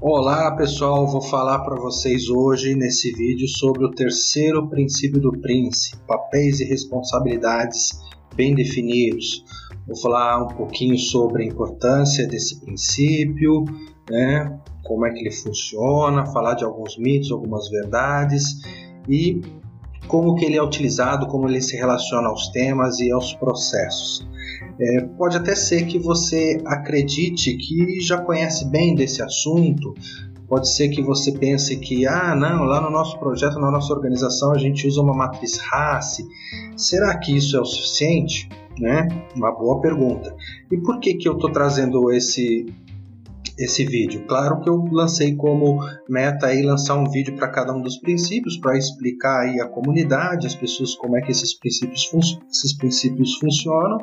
Olá pessoal, vou falar para vocês hoje nesse vídeo sobre o terceiro princípio do Prince, papéis e responsabilidades bem definidos. Vou falar um pouquinho sobre a importância desse princípio, né, como é que ele funciona, falar de alguns mitos, algumas verdades e como que ele é utilizado, como ele se relaciona aos temas e aos processos. É, pode até ser que você acredite que já conhece bem desse assunto, pode ser que você pense que, ah, não, lá no nosso projeto, na nossa organização, a gente usa uma matriz RACE. Será que isso é o suficiente? Né? Uma boa pergunta. E por que, que eu estou trazendo esse esse vídeo. Claro que eu lancei como meta aí lançar um vídeo para cada um dos princípios para explicar aí a comunidade, as pessoas como é que esses princípios, esses princípios funcionam,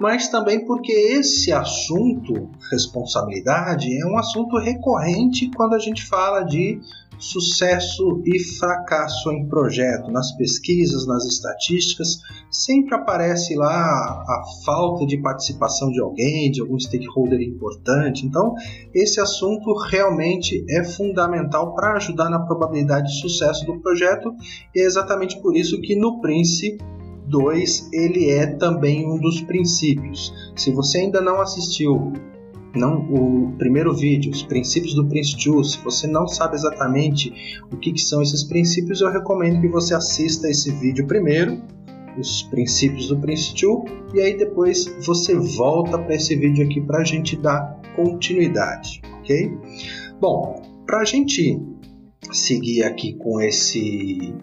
mas também porque esse assunto responsabilidade é um assunto recorrente quando a gente fala de sucesso e fracasso em projeto, nas pesquisas, nas estatísticas, sempre aparece lá a falta de participação de alguém, de algum stakeholder importante. Então, esse assunto realmente é fundamental para ajudar na probabilidade de sucesso do projeto e é exatamente por isso que no Prince 2 ele é também um dos princípios. Se você ainda não assistiu não o primeiro vídeo, os princípios do Prince 2, se você não sabe exatamente o que, que são esses princípios, eu recomendo que você assista esse vídeo primeiro, os princípios do Prince 2, e aí depois você volta para esse vídeo aqui para a gente dar continuidade, ok? Bom, para a gente seguir aqui com esse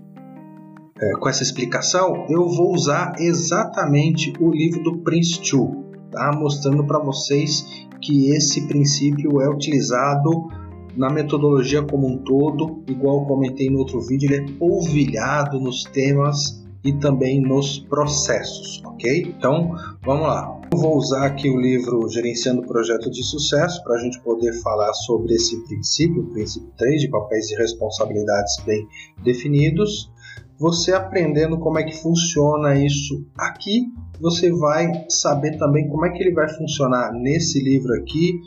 é, com essa explicação, eu vou usar exatamente o livro do Prince 2, tá? mostrando para vocês que esse princípio é utilizado na metodologia como um todo, igual comentei no outro vídeo, ele é polvilhado nos temas e também nos processos, ok? Então, vamos lá. Eu vou usar aqui o livro Gerenciando Projetos de Sucesso para a gente poder falar sobre esse princípio, o princípio 3 de papéis e responsabilidades bem definidos. Você aprendendo como é que funciona isso aqui você vai saber também como é que ele vai funcionar nesse livro aqui,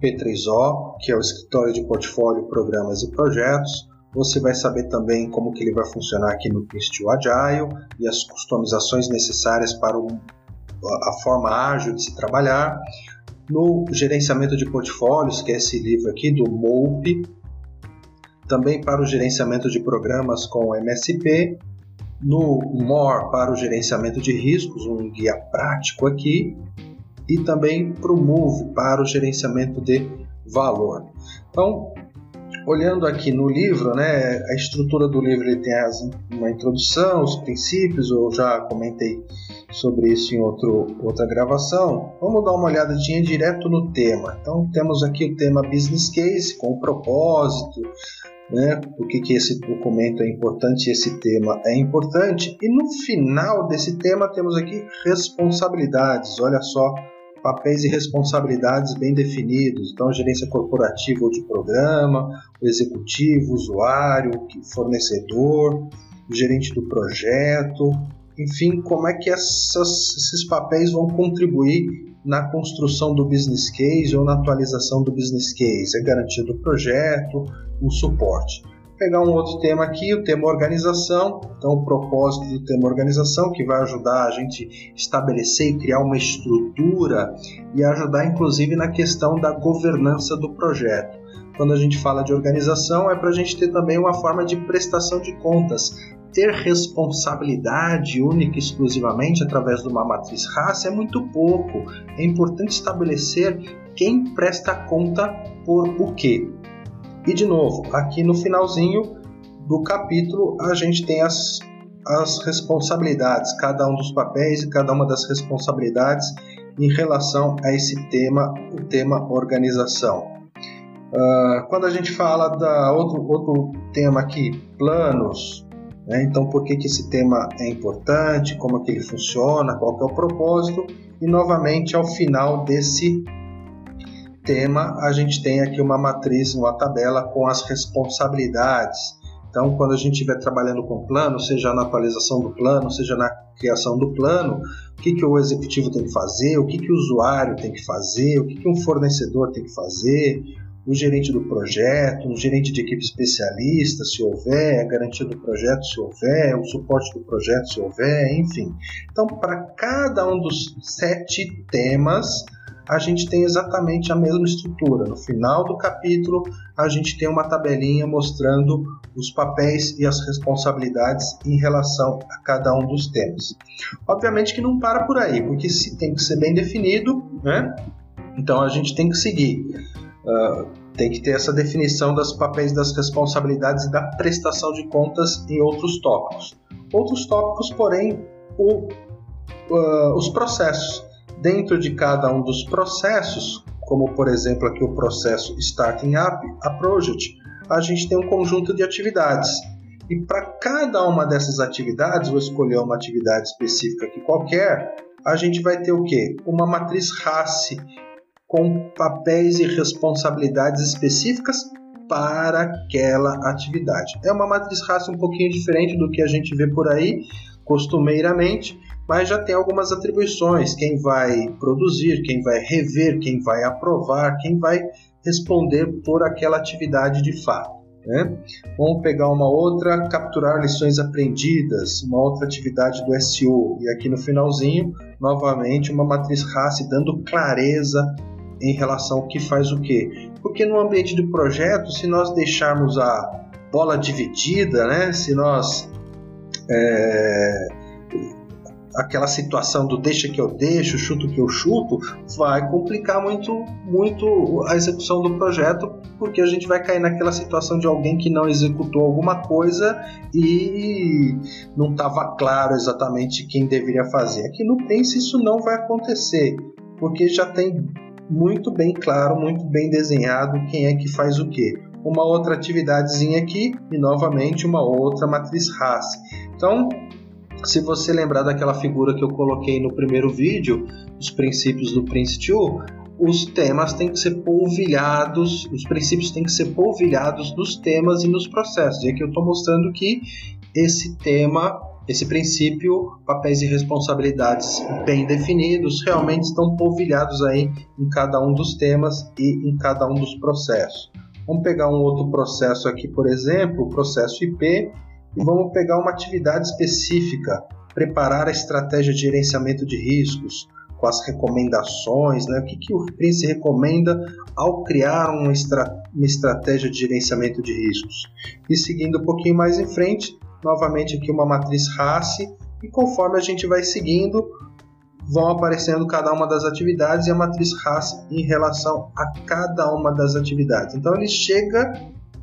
P3O, que é o escritório de portfólio, programas e projetos. Você vai saber também como que ele vai funcionar aqui no Pistol Agile e as customizações necessárias para a forma ágil de se trabalhar. No gerenciamento de portfólios, que é esse livro aqui do MOPE, também para o gerenciamento de programas com MSP no MORE para o gerenciamento de riscos, um guia prático aqui, e também para o MOVE para o gerenciamento de valor. Então, olhando aqui no livro, né, a estrutura do livro ele tem as, uma introdução, os princípios, eu já comentei sobre isso em outro, outra gravação. Vamos dar uma olhadinha direto no tema. Então temos aqui o tema Business Case com o propósito, né? Por que, esse documento é importante, esse tema é importante. E no final desse tema temos aqui responsabilidades. Olha só, papéis e responsabilidades bem definidos. Então, gerência corporativa ou de programa, o executivo, usuário, fornecedor, o gerente do projeto. Enfim, como é que essas, esses papéis vão contribuir na construção do business case ou na atualização do business case, é garantia do projeto, o suporte. Pegar um outro tema aqui, o tema organização. Então, o propósito do tema organização, que vai ajudar a gente estabelecer e criar uma estrutura e ajudar, inclusive, na questão da governança do projeto. Quando a gente fala de organização, é para a gente ter também uma forma de prestação de contas, ter responsabilidade única e exclusivamente através de uma matriz raça é muito pouco. É importante estabelecer quem presta conta por o quê. E de novo, aqui no finalzinho do capítulo a gente tem as, as responsabilidades, cada um dos papéis e cada uma das responsabilidades em relação a esse tema, o tema organização. Uh, quando a gente fala da outro, outro tema aqui, planos, né? Então, por que, que esse tema é importante, como é que ele funciona, qual que é o propósito. E, novamente, ao final desse tema, a gente tem aqui uma matriz, uma tabela com as responsabilidades. Então, quando a gente estiver trabalhando com plano, seja na atualização do plano, seja na criação do plano, o que, que o executivo tem que fazer, o que, que o usuário tem que fazer, o que, que um fornecedor tem que fazer, o gerente do projeto, um gerente de equipe especialista, se houver, a garantia do projeto, se houver, o suporte do projeto, se houver, enfim. Então, para cada um dos sete temas, a gente tem exatamente a mesma estrutura. No final do capítulo, a gente tem uma tabelinha mostrando os papéis e as responsabilidades em relação a cada um dos temas. Obviamente que não para por aí, porque se tem que ser bem definido, né? Então a gente tem que seguir. Uh, tem que ter essa definição dos papéis das responsabilidades e da prestação de contas em outros tópicos. Outros tópicos, porém, o, uh, os processos dentro de cada um dos processos, como por exemplo aqui o processo Starting Up, a Project, a gente tem um conjunto de atividades. E para cada uma dessas atividades, vou escolher uma atividade específica aqui qualquer, a gente vai ter o quê? Uma matriz RACE com papéis e responsabilidades específicas para aquela atividade. É uma matriz RACE um pouquinho diferente do que a gente vê por aí costumeiramente, mas já tem algumas atribuições: quem vai produzir, quem vai rever, quem vai aprovar, quem vai responder por aquela atividade de fato. Né? Vamos pegar uma outra, capturar lições aprendidas, uma outra atividade do SEO. E aqui no finalzinho, novamente, uma matriz RACE dando clareza em relação ao que faz o que. Porque no ambiente de projeto, se nós deixarmos a bola dividida, né? se nós é, aquela situação do deixa que eu deixo, chuto que eu chuto, vai complicar muito, muito a execução do projeto, porque a gente vai cair naquela situação de alguém que não executou alguma coisa e não estava claro exatamente quem deveria fazer. Aqui no Pense isso não vai acontecer, porque já tem muito bem claro, muito bem desenhado quem é que faz o que. Uma outra atividadezinha aqui e novamente uma outra matriz RAS. Então, se você lembrar daquela figura que eu coloquei no primeiro vídeo, os princípios do Prince 2, os temas têm que ser polvilhados, os princípios têm que ser polvilhados nos temas e nos processos. E aqui eu estou mostrando que esse tema, esse princípio, papéis e responsabilidades bem definidos, realmente estão polvilhados aí em cada um dos temas e em cada um dos processos. Vamos pegar um outro processo aqui, por exemplo, o processo IP, e vamos pegar uma atividade específica, preparar a estratégia de gerenciamento de riscos, com as recomendações, né? o que, que o Prince recomenda ao criar uma, estra uma estratégia de gerenciamento de riscos. E seguindo um pouquinho mais em frente, novamente aqui uma matriz RACE, e conforme a gente vai seguindo, vão aparecendo cada uma das atividades e a matriz RACE em relação a cada uma das atividades. Então ele chega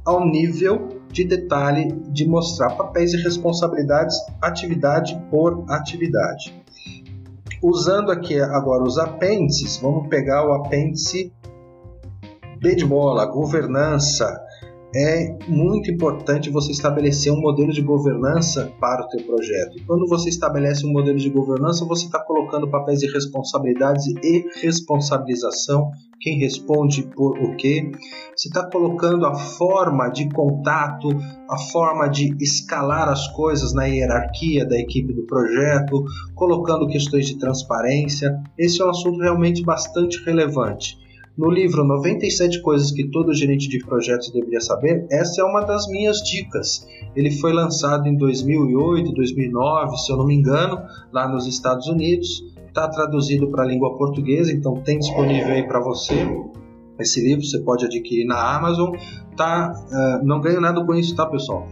ao nível de detalhe de mostrar papéis e responsabilidades atividade por atividade. Usando aqui agora os apêndices, vamos pegar o apêndice B de bola, governança, é muito importante você estabelecer um modelo de governança para o teu projeto. Quando você estabelece um modelo de governança, você está colocando papéis de responsabilidades e responsabilização, quem responde por o quê. Você está colocando a forma de contato, a forma de escalar as coisas na hierarquia da equipe do projeto, colocando questões de transparência. Esse é um assunto realmente bastante relevante. No livro 97 Coisas que todo gerente de projetos deveria saber, essa é uma das minhas dicas. Ele foi lançado em 2008, 2009, se eu não me engano, lá nos Estados Unidos. Está traduzido para a língua portuguesa, então tem disponível aí para você esse livro. Você pode adquirir na Amazon. Tá, uh, não ganho nada com isso, tá, pessoal?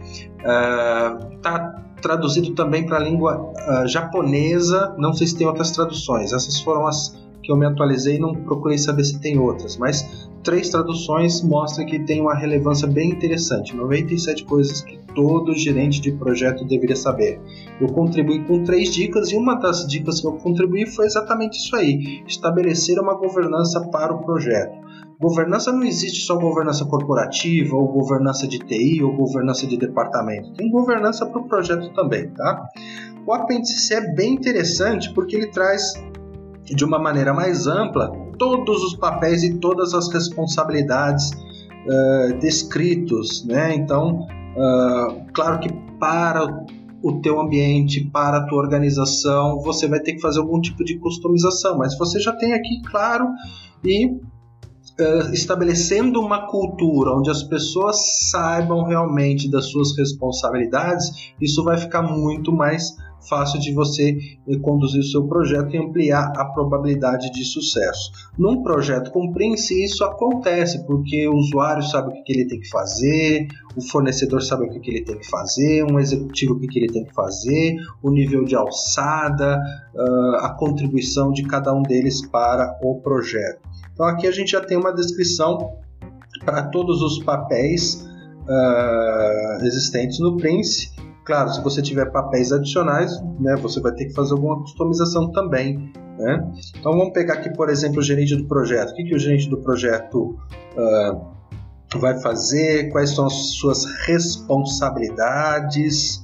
Está uh, traduzido também para a língua uh, japonesa. Não sei se tem outras traduções. Essas foram as que eu me atualizei e não procurei saber se tem outras, mas três traduções mostram que tem uma relevância bem interessante. 97 coisas que todo gerente de projeto deveria saber. Eu contribuí com três dicas e uma das dicas que eu contribuí foi exatamente isso aí: estabelecer uma governança para o projeto. Governança não existe só governança corporativa, ou governança de TI, ou governança de departamento. Tem governança para o projeto também, tá? O apêndice C é bem interessante porque ele traz de uma maneira mais ampla todos os papéis e todas as responsabilidades uh, descritos, né? Então, uh, claro que para o teu ambiente, para a tua organização, você vai ter que fazer algum tipo de customização, mas você já tem aqui claro e uh, estabelecendo uma cultura onde as pessoas saibam realmente das suas responsabilidades, isso vai ficar muito mais fácil de você eh, conduzir o seu projeto e ampliar a probabilidade de sucesso. Num projeto com Prince, isso acontece porque o usuário sabe o que ele tem que fazer, o fornecedor sabe o que ele tem que fazer, um executivo o que ele tem que fazer, o nível de alçada, ah, a contribuição de cada um deles para o projeto. Então aqui a gente já tem uma descrição para todos os papéis uh, existentes no Prince Claro, se você tiver papéis adicionais, né, você vai ter que fazer alguma customização também. Né? Então vamos pegar aqui, por exemplo, o gerente do projeto. O que, que o gerente do projeto uh, vai fazer? Quais são as suas responsabilidades?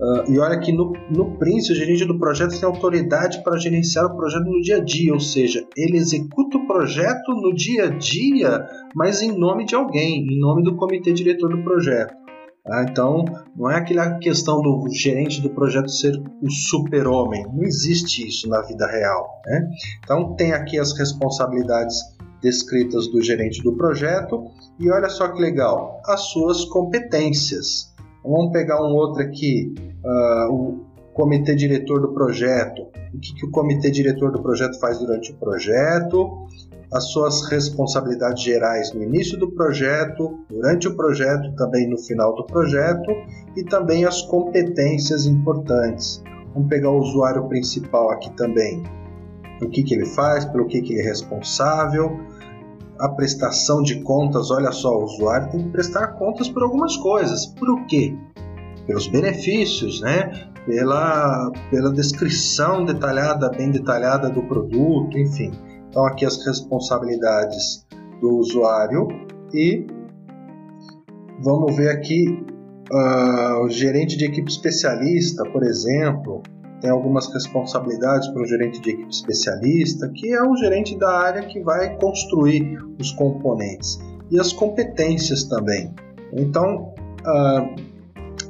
Uh, e olha que no, no Prince, o gerente do projeto tem autoridade para gerenciar o projeto no dia a dia, ou seja, ele executa o projeto no dia a dia, mas em nome de alguém, em nome do comitê diretor do projeto. Tá? Então, não é aquela questão do gerente do projeto ser o super-homem. Não existe isso na vida real. Né? Então, tem aqui as responsabilidades descritas do gerente do projeto e olha só que legal, as suas competências. Vamos pegar um outro aqui, uh, o comitê diretor do projeto. O que, que o comitê diretor do projeto faz durante o projeto? As suas responsabilidades gerais no início do projeto, durante o projeto, também no final do projeto e também as competências importantes. Vamos pegar o usuário principal aqui também. O que, que ele faz, pelo que, que ele é responsável, a prestação de contas. Olha só, o usuário tem que prestar contas por algumas coisas. Por o quê? Pelos benefícios, né? Pela, pela descrição detalhada, bem detalhada do produto, enfim. Então, aqui as responsabilidades do usuário e vamos ver aqui uh, o gerente de equipe especialista, por exemplo, tem algumas responsabilidades para o gerente de equipe especialista, que é o gerente da área que vai construir os componentes e as competências também. Então, uh,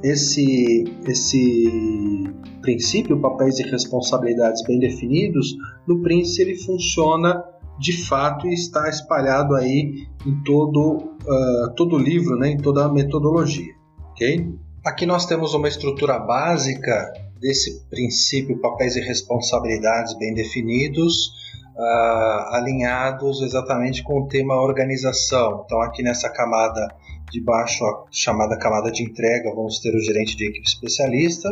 esse, esse princípio, papéis e responsabilidades bem definidos, no Prince ele funciona de fato e está espalhado aí em todo uh, todo o livro, né, em toda a metodologia, ok? Aqui nós temos uma estrutura básica desse princípio, papéis e responsabilidades bem definidos, uh, alinhados exatamente com o tema organização. Então aqui nessa camada de baixo, a chamada camada de entrega, vamos ter o gerente de equipe especialista,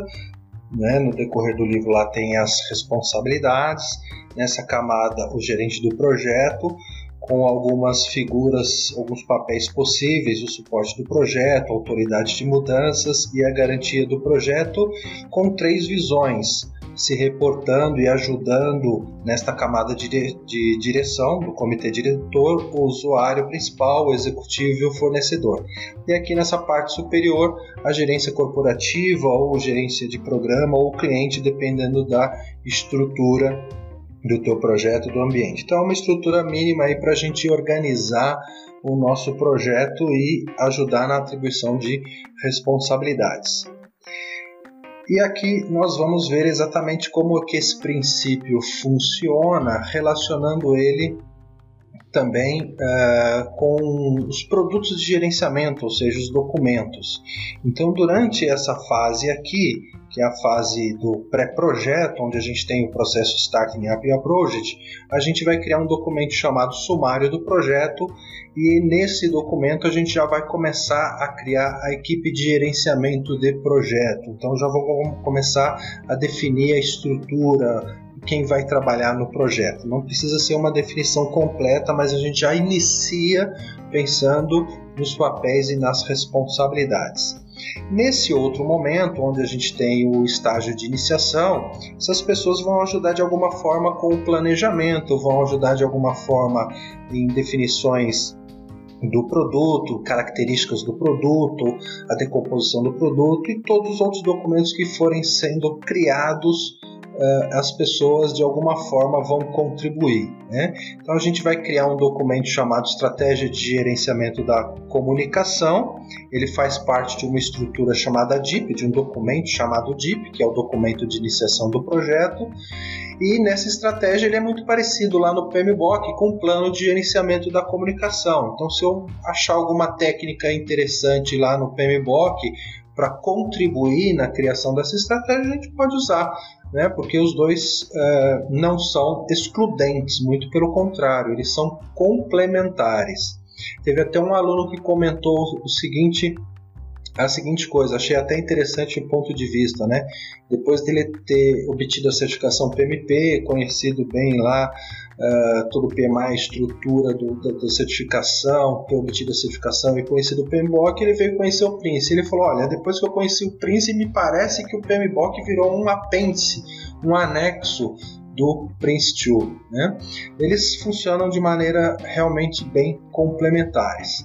né? No decorrer do livro lá tem as responsabilidades, nessa camada o gerente do projeto, com algumas figuras, alguns papéis possíveis, o suporte do projeto, a autoridade de mudanças e a garantia do projeto, com três visões se reportando e ajudando nesta camada de, de direção do comitê diretor, o usuário principal, o executivo e o fornecedor. E aqui nessa parte superior, a gerência corporativa ou gerência de programa ou cliente, dependendo da estrutura do teu projeto, do ambiente. Então, é uma estrutura mínima aí para a gente organizar o nosso projeto e ajudar na atribuição de responsabilidades. E aqui nós vamos ver exatamente como que esse princípio funciona, relacionando ele também uh, com os produtos de gerenciamento, ou seja, os documentos. Então, durante essa fase aqui, que é a fase do pré-projeto, onde a gente tem o processo Starting Up e a Project, a gente vai criar um documento chamado sumário do projeto e nesse documento a gente já vai começar a criar a equipe de gerenciamento de projeto. Então já vamos começar a definir a estrutura, quem vai trabalhar no projeto. Não precisa ser uma definição completa, mas a gente já inicia pensando nos papéis e nas responsabilidades. Nesse outro momento, onde a gente tem o estágio de iniciação, essas pessoas vão ajudar de alguma forma com o planejamento, vão ajudar de alguma forma em definições do produto, características do produto, a decomposição do produto e todos os outros documentos que forem sendo criados as pessoas de alguma forma vão contribuir. Né? Então a gente vai criar um documento chamado Estratégia de Gerenciamento da Comunicação. Ele faz parte de uma estrutura chamada DIP, de um documento chamado DIP, que é o documento de iniciação do projeto. E nessa estratégia ele é muito parecido lá no PMBOK com o plano de gerenciamento da comunicação. Então, se eu achar alguma técnica interessante lá no PMBOK para contribuir na criação dessa estratégia, a gente pode usar, né? porque os dois uh, não são excludentes, muito pelo contrário, eles são complementares. Teve até um aluno que comentou o seguinte a seguinte coisa, achei até interessante o ponto de vista, né? Depois dele ter obtido a certificação PMP, conhecido bem lá uh, todo o PMA, estrutura do, da, da, certificação, ter obtido a certificação e conhecido o PMBOK, ele veio conhecer o Prince. Ele falou: Olha, depois que eu conheci o Prince, me parece que o PMBOK virou um apêndice, um anexo do Prince 2. Né? Eles funcionam de maneira realmente bem complementares.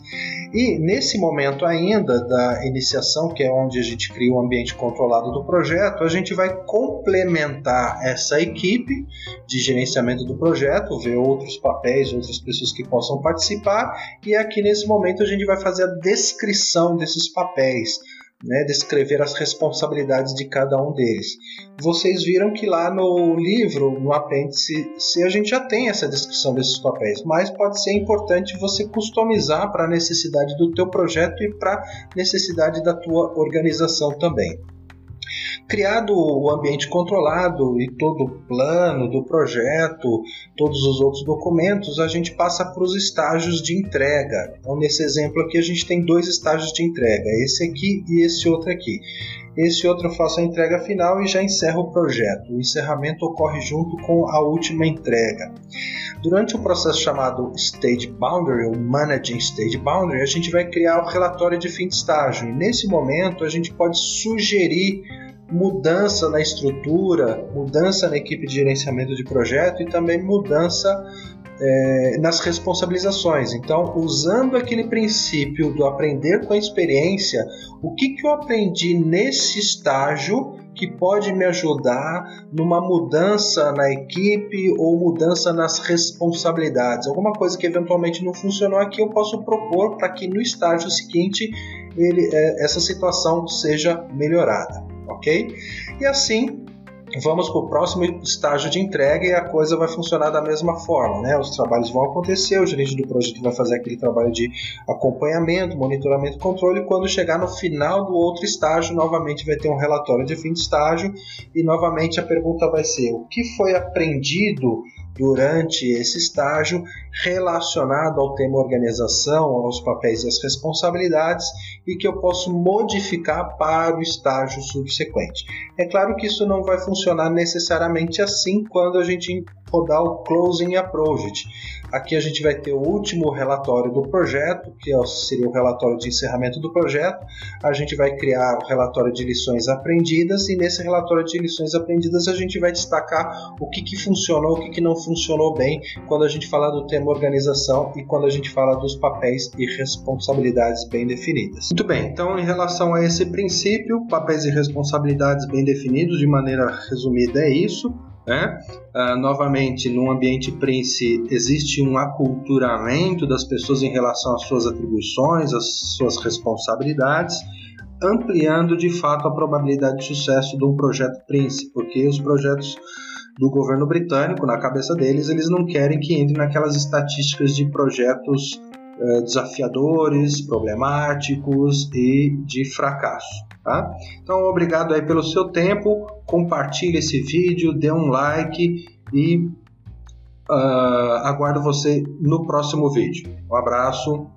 E nesse momento ainda da iniciação, que é onde a gente cria o um ambiente controlado do projeto, a gente vai complementar essa equipe de gerenciamento do projeto, ver outros papéis, outras pessoas que possam participar, e aqui nesse momento a gente vai fazer a descrição desses papéis né, descrever as responsabilidades de cada um deles. Vocês viram que lá no livro, no apêndice se a gente já tem essa descrição desses papéis, mas pode ser importante você customizar para a necessidade do teu projeto e para a necessidade da tua organização também. Criado o ambiente controlado e todo o plano do projeto, todos os outros documentos, a gente passa para os estágios de entrega. Então, nesse exemplo aqui, a gente tem dois estágios de entrega, esse aqui e esse outro aqui. Esse outro eu faço a entrega final e já encerro o projeto. O encerramento ocorre junto com a última entrega. Durante o processo chamado Stage Boundary, ou Managing Stage Boundary, a gente vai criar o relatório de fim de estágio. E nesse momento, a gente pode sugerir mudança na estrutura, mudança na equipe de gerenciamento de projeto e também mudança é, nas responsabilizações. Então, usando aquele princípio do aprender com a experiência, o que, que eu aprendi nesse estágio que pode me ajudar numa mudança na equipe ou mudança nas responsabilidades? Alguma coisa que eventualmente não funcionou aqui, eu posso propor para que no estágio seguinte ele, é, essa situação seja melhorada ok? E assim vamos para o próximo estágio de entrega e a coisa vai funcionar da mesma forma, né? Os trabalhos vão acontecer, o gerente do projeto vai fazer aquele trabalho de acompanhamento, monitoramento, controle. E quando chegar no final do outro estágio, novamente vai ter um relatório de fim de estágio e novamente a pergunta vai ser: o que foi aprendido durante esse estágio relacionado ao tema organização, aos papéis e às responsabilidades e que eu posso modificar para o estágio subsequente. É claro que isso não vai funcionar necessariamente assim quando a gente rodar o Closing Approach. Aqui a gente vai ter o último relatório do projeto, que é seria o relatório de encerramento do projeto. A gente vai criar o relatório de lições aprendidas e nesse relatório de lições aprendidas a gente vai destacar o que, que funcionou, o que, que não funcionou bem quando a gente fala do tema organização e quando a gente fala dos papéis e responsabilidades bem definidas. Muito bem, então em relação a esse princípio, papéis e responsabilidades bem definidos, de maneira resumida é isso. Né? Uh, novamente, no ambiente Prince existe um aculturamento das pessoas em relação às suas atribuições, às suas responsabilidades, ampliando de fato a probabilidade de sucesso de um projeto Prince, porque os projetos do governo britânico, na cabeça deles, eles não querem que entre naquelas estatísticas de projetos desafiadores, problemáticos e de fracasso. Tá? Então, obrigado aí pelo seu tempo. Compartilhe esse vídeo, dê um like e uh, aguardo você no próximo vídeo. Um abraço.